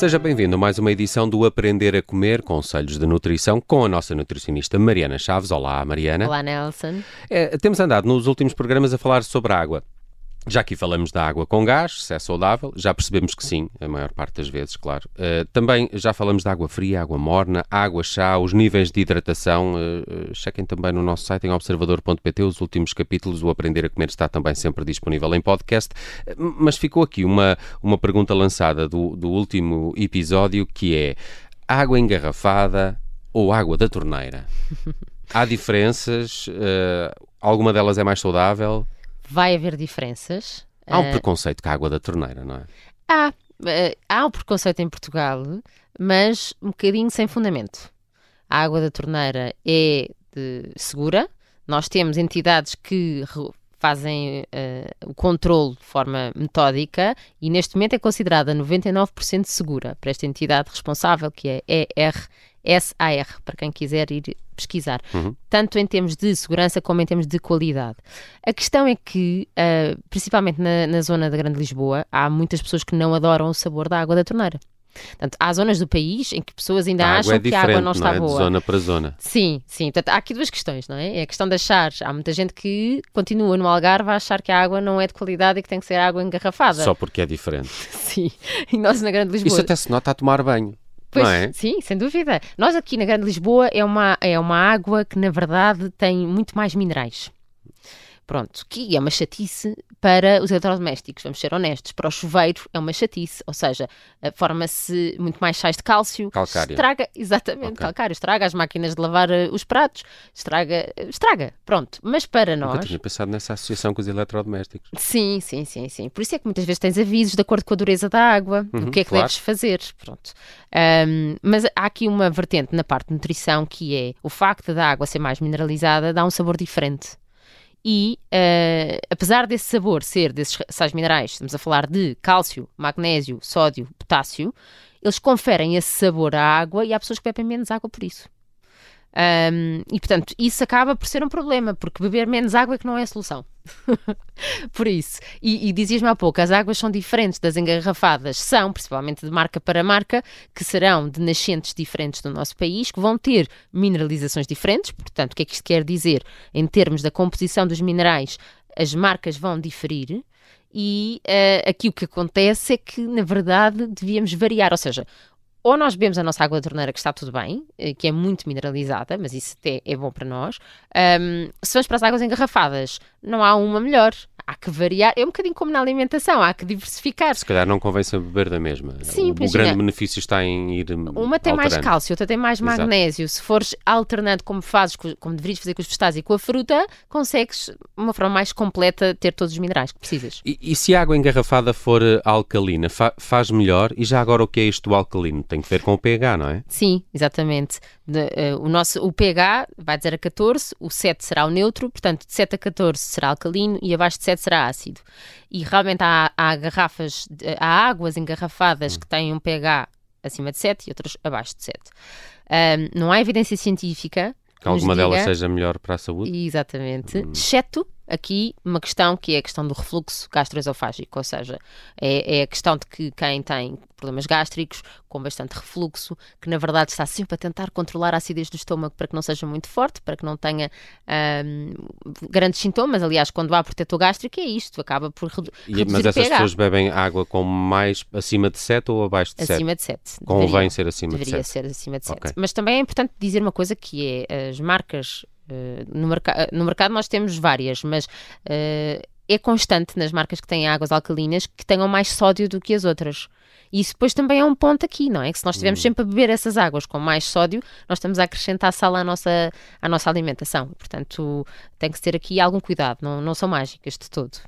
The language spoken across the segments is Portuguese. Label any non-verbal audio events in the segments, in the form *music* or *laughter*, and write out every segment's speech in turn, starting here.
Seja bem-vindo a mais uma edição do Aprender a Comer Conselhos de Nutrição com a nossa nutricionista Mariana Chaves. Olá, Mariana. Olá, Nelson. É, temos andado nos últimos programas a falar sobre água. Já aqui falamos da água com gás, se é saudável, já percebemos que sim, a maior parte das vezes, claro. Uh, também já falamos da água fria, água morna, água chá, os níveis de hidratação. Uh, chequem também no nosso site em observador.pt os últimos capítulos. O Aprender a Comer está também sempre disponível em podcast. Uh, mas ficou aqui uma, uma pergunta lançada do, do último episódio que é água engarrafada ou água da torneira? *laughs* Há diferenças? alguma delas é mais saudável? Vai haver diferenças. Há um uh, preconceito com a água da torneira, não é? Há. Uh, há um preconceito em Portugal, mas um bocadinho sem fundamento. A água da torneira é segura. Nós temos entidades que fazem uh, o controle de forma metódica e neste momento é considerada 99% segura para esta entidade responsável que é ERSAR, para quem quiser ir pesquisar, uhum. tanto em termos de segurança como em termos de qualidade. A questão é que, uh, principalmente na, na zona da Grande Lisboa, há muitas pessoas que não adoram o sabor da água da torneira. Portanto, há zonas do país em que pessoas ainda a acham é que a água não está não é? boa. De zona para zona. Sim, sim. Portanto, há aqui duas questões, não é? É a questão de achar. Há muita gente que continua no Algarve a achar que a água não é de qualidade e que tem que ser água engarrafada. Só porque é diferente. *laughs* sim. E nós na Grande Lisboa. Isso até se nota a tomar banho. Pois, é? sim, sem dúvida. Nós aqui na Grande Lisboa é uma, é uma água que, na verdade, tem muito mais minerais. Pronto, que é uma chatice para os eletrodomésticos, vamos ser honestos. Para o chuveiro é uma chatice, ou seja, forma-se muito mais sais de cálcio. Calcário. Estraga, exatamente, okay. calcário. Estraga as máquinas de lavar uh, os pratos, estraga, estraga, pronto. Mas para nós... Nunca tinha pensado nessa associação com os eletrodomésticos. Sim, sim, sim, sim. Por isso é que muitas vezes tens avisos de acordo com a dureza da água, uhum, o que é que claro. deves fazer, pronto. Um, mas há aqui uma vertente na parte de nutrição que é o facto da água ser mais mineralizada dá um sabor diferente e uh, apesar desse sabor ser desses sais minerais, estamos a falar de cálcio, magnésio, sódio, potássio, eles conferem esse sabor à água e há pessoas que bebem menos água por isso. Um, e portanto, isso acaba por ser um problema, porque beber menos água é que não é a solução. *laughs* por isso, e, e dizias-me há pouco, as águas são diferentes das engarrafadas, são, principalmente de marca para marca, que serão de nascentes diferentes do nosso país, que vão ter mineralizações diferentes. Portanto, o que é que isto quer dizer? Em termos da composição dos minerais, as marcas vão diferir. E uh, aqui o que acontece é que, na verdade, devíamos variar, ou seja, ou nós bebemos a nossa água da torneira, que está tudo bem, eh, que é muito mineralizada, mas isso até é bom para nós. Um, se vamos para as águas engarrafadas, não há uma melhor há que variar, é um bocadinho como na alimentação, há que diversificar. Se calhar não convém sempre beber da mesma. Sim, o, o grande benefício está em ir Uma tem alterando. mais cálcio, outra tem mais magnésio. Exato. Se fores alternando como fazes, como deverias fazer com os vegetais e com a fruta, consegues, de uma forma mais completa, ter todos os minerais que precisas. E, e se a água engarrafada for eh, alcalina, fa faz melhor? E já agora o que é isto do alcalino? Tem que ver com o pH, não é? Sim, exatamente. De, uh, o, nosso, o pH vai dizer a 14, o 7 será o neutro, portanto de 7 a 14 será alcalino e abaixo de 7 será ácido. E realmente há, há garrafas, há águas engarrafadas que têm um pH acima de 7 e outras abaixo de 7. Um, não há evidência científica que alguma diga, delas seja melhor para a saúde? Exatamente, hum. exceto aqui uma questão que é a questão do refluxo gastroesofágico, ou seja, é, é, a questão de que quem tem problemas gástricos, com bastante refluxo, que na verdade está sempre a tentar controlar a acidez do estômago para que não seja muito forte, para que não tenha um, grandes sintomas. Aliás, quando há protetor gástrico é isto, acaba por reduzir e, Mas essas pessoas bebem água com mais acima de 7 ou abaixo de 7? Acima de 7. Convém deveria, ser acima de 7. Deveria ser acima de 7. Okay. Mas também é importante dizer uma coisa que é as marcas no, merc no, mercado nós temos várias, mas uh, é constante nas marcas que têm águas alcalinas que tenham mais sódio do que as outras. E isso depois também é um ponto aqui, não é? Que se nós estivermos hum. sempre a beber essas águas com mais sódio, nós estamos a acrescentar sal à nossa, à nossa alimentação. Portanto, tem que ter aqui algum cuidado, não, não são mágicas de todo.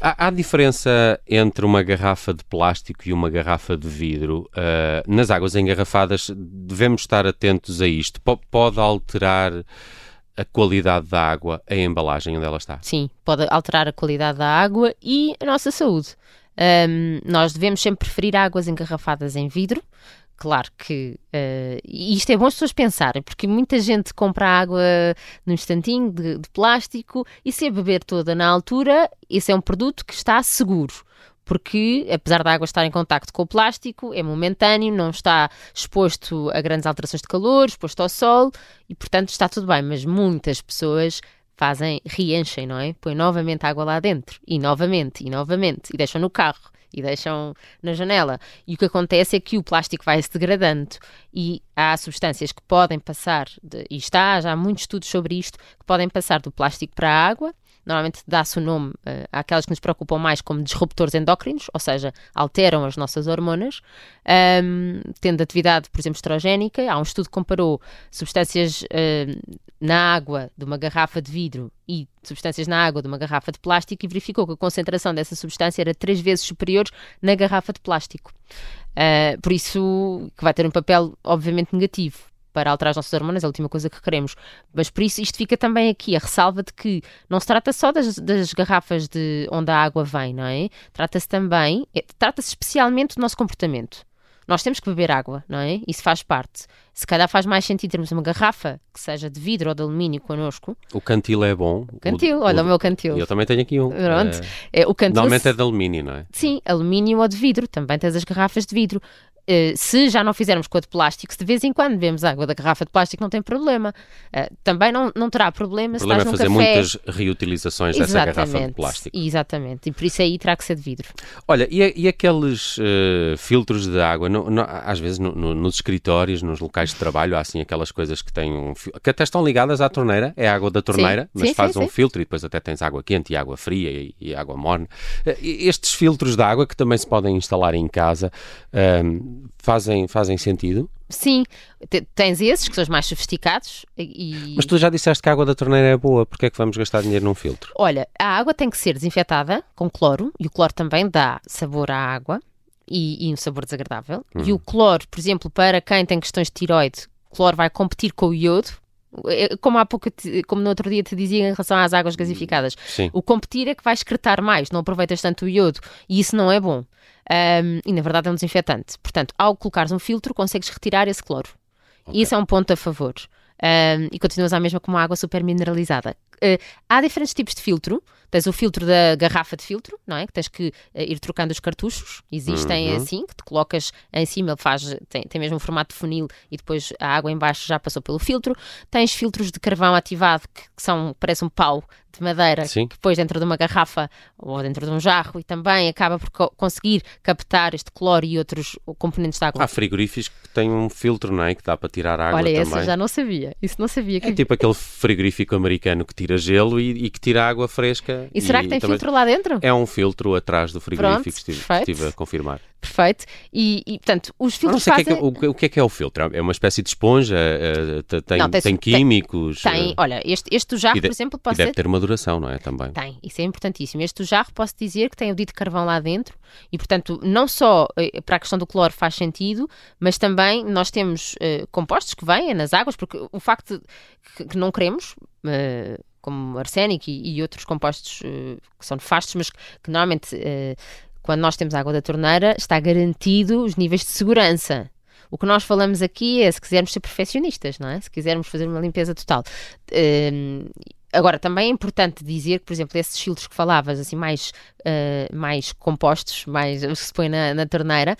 Há, há diferença entre uma garrafa de plástico e uma garrafa de vidro? Uh, nas águas engarrafadas, devemos estar atentos a isto. P pode alterar a qualidade da água, a embalagem onde ela está. Sim, pode alterar a qualidade da água e a nossa saúde. Um, nós devemos sempre preferir águas engarrafadas em vidro. Claro que uh, isto é bom as pessoas pensarem, porque muita gente compra água num instantinho de, de plástico e se a beber toda na altura, esse é um produto que está seguro porque apesar da água estar em contacto com o plástico, é momentâneo, não está exposto a grandes alterações de calor, exposto ao sol e, portanto, está tudo bem. Mas muitas pessoas fazem, reenchem, não é? Põem novamente água lá dentro e novamente e novamente e deixam no carro e deixam na janela. E o que acontece é que o plástico vai se degradando e há substâncias que podem passar, de, e está já há muitos estudos sobre isto, que podem passar do plástico para a água normalmente dá-se o nome uh, àquelas que nos preocupam mais como disruptores endócrinos, ou seja, alteram as nossas hormonas, um, tendo atividade, por exemplo, estrogénica. Há um estudo que comparou substâncias uh, na água de uma garrafa de vidro e substâncias na água de uma garrafa de plástico e verificou que a concentração dessa substância era três vezes superior na garrafa de plástico. Uh, por isso, que vai ter um papel, obviamente, negativo para alterar as nossas hormonas, é a última coisa que queremos. Mas por isso isto fica também aqui a ressalva de que não se trata só das, das garrafas de onde a água vem, não é? Trata-se também, é, trata-se especialmente do nosso comportamento. Nós temos que beber água, não é? Isso faz parte. Se calhar faz mais sentido termos uma garrafa que seja de vidro ou de alumínio connosco. O cantil é bom. O cantil, o, olha o, o meu cantil. Eu também tenho aqui um. Pronto. É, é o cantil normalmente é de alumínio, não é? Sim, alumínio ou de vidro. Também tens as garrafas de vidro. Uh, se já não fizermos com a de plástico, se de vez em quando bebemos água da garrafa de plástico, não tem problema. Uh, também não, não terá problema o se problema estás é fazer café. muitas reutilizações Exatamente, dessa garrafa de plástico. Exatamente, e por isso aí terá que ser de vidro. Olha, e, e aqueles uh, filtros de água, no, no, às vezes no, nos escritórios, nos locais de trabalho, há assim aquelas coisas que têm um que até estão ligadas à torneira, é a água da torneira, Sim, mas sim, faz sim, um filtro e depois até tens água quente e água fria e, e água morna. estes filtros de água que também se podem instalar em casa um, fazem, fazem sentido? Sim, tens esses que são os mais sofisticados e... Mas tu já disseste que a água da torneira é boa, porque é que vamos gastar dinheiro num filtro? Olha, a água tem que ser desinfetada com cloro e o cloro também dá sabor à água e, e um sabor desagradável. Uhum. E o cloro, por exemplo, para quem tem questões de tiroide, o cloro vai competir com o iodo. É, Como há pouco, te, como no outro dia te dizia em relação às águas gasificadas, Sim. o competir é que vai excretar mais, não aproveitas tanto o iodo e isso não é bom. Um, e na verdade é um desinfetante. Portanto, ao colocares um filtro, consegues retirar esse cloro. Ok. Isso é um ponto a favor. Um, e continuas à mesma com uma água super mineralizada. Uh, há diferentes tipos de filtro. Tens o filtro da garrafa de filtro, não é? Que tens que uh, ir trocando os cartuchos. Existem Uhum. assim, que te colocas em cima, ele faz, tem, tem mesmo um formato de funil e depois a água em baixo já passou pelo filtro. Tens filtros de carvão ativado que, que são, parece um pau de madeira, Sim. que depois dentro de uma garrafa ou dentro de um jarro e também acaba por co- conseguir captar este cloro e outros componentes da água. Há frigoríficos que têm um filtro, não é? Que dá para tirar água Olha, também. essa já não sabia. Isso não sabia que É tipo aquele frigorífico americano que tira gelo e, e que tira água fresca. E será que tem filtro lá dentro? É um filtro atrás do frigorífico, Pronto, estive, estive a confirmar. Perfeito. E, e, portanto, os filtros sei o que, é que, fazem... o, o que é que é o filtro. É uma espécie de esponja? te- tem, Não, tem- tem tem- químicos? Tem, eh, olha, este, este jarro, e de- por exemplo, e pode deve ser... ter uma duração, não é? Também. Tem, isso é importantíssimo. Este jarro posso dizer que tem o dito carvão lá dentro e, portanto, não só para a questão do cloro faz sentido, mas também nós temos eh, compostos que vêm nas águas, porque o facto que, que não queremos, eh, como arsénico e, e outros compostos eh, que são nefastos, mas que, que normalmente, eh, quando nós temos água da torneira, está garantido os níveis de segurança. O que nós falamos aqui é se quisermos ser perfeccionistas, não é? Se quisermos fazer uma limpeza total. Hum, Agora, também é importante dizer que, por exemplo, esses filtros que falavas, assim, mais, eh, mais compostos, mais os que se põe na, na torneira,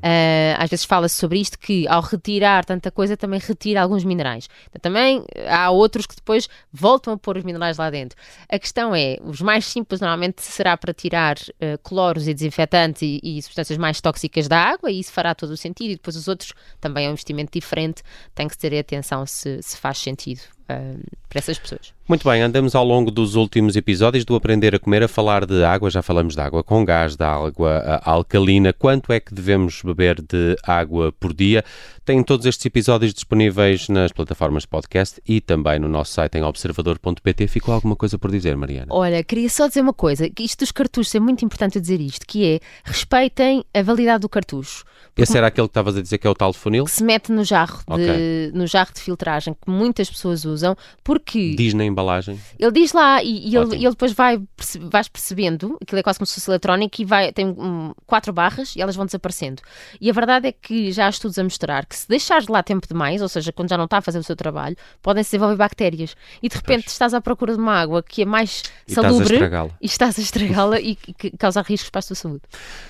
eh, às vezes fala-se sobre isto que ao retirar tanta coisa também retira alguns minerais. Então, também há outros que depois voltam a pôr os minerais lá dentro. A questão é, os mais simples normalmente será para tirar eh, cloros e desinfetantes e, e substâncias mais tóxicas da água, e isso fará todo o sentido, e depois os outros também é um investimento diferente, tem que ter atenção se, se faz sentido eh, para essas pessoas. Muito bem, andamos ao longo dos últimos episódios do Aprender a Comer a falar de água. Já falamos de água com gás, da água ah, alcalina. Quanto é que devemos beber de água por dia? Tem todos estes episódios disponíveis nas plataformas de podcast e também no nosso site em observador.pt. Ficou alguma coisa por dizer, Mariana? Olha, queria só dizer uma coisa, que isto dos cartuchos é muito importante dizer isto, que é respeitem a validade do cartucho. Esse era aquele que estavas a dizer que é o tal funil? Que se mete no jarro, de, Ok. no jarro de filtragem, que muitas pessoas usam. Usam, porque... Diz na embalagem? Ele diz lá e, e ele, ele, depois vai vais percebendo, aquilo é quase como se fosse eletrónico e vai, tem um, quatro barras e elas vão desaparecendo. E a verdade é que já há estudos a mostrar que se deixares lá tempo demais, ou seja, quando já não está a fazer o seu trabalho, podem-se desenvolver bactérias. E de repente pois. estás à procura de uma água que é mais e salubre estás e estás a estragá-la e que causa riscos para a tua saúde.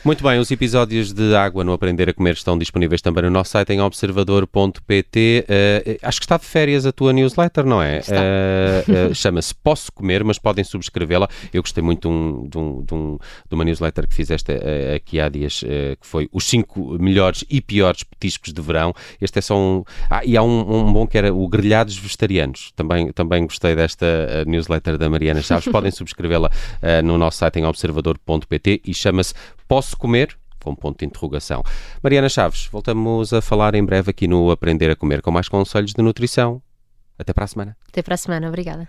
Muito bem, os episódios de Água no Aprender a Comer estão disponíveis também no nosso site em observador.pt. Uh, eh, acho que está de férias a tua newsletter, não é? Uh, uh, Chama-se Posso Comer, mas podem subscrevê-la. Eu gostei muito de, um, de, um, de, um, de, uma newsletter que fizeste aqui há dias, que foi os 5 melhores e piores petiscos de verão. Este é só um. Ah, e há um, um bom que era o Grelhados Vegetarianos. Também, também gostei desta newsletter da Mariana Chaves. podem *laughs* subscrevê-la no nosso site em observador.pt e chama-se Posso Comer? com ponto de interrogação. Mariana Chaves, voltamos a falar em breve aqui no Aprender a Comer com mais conselhos de nutrição. Até para a semana. Até para a semana, obrigada.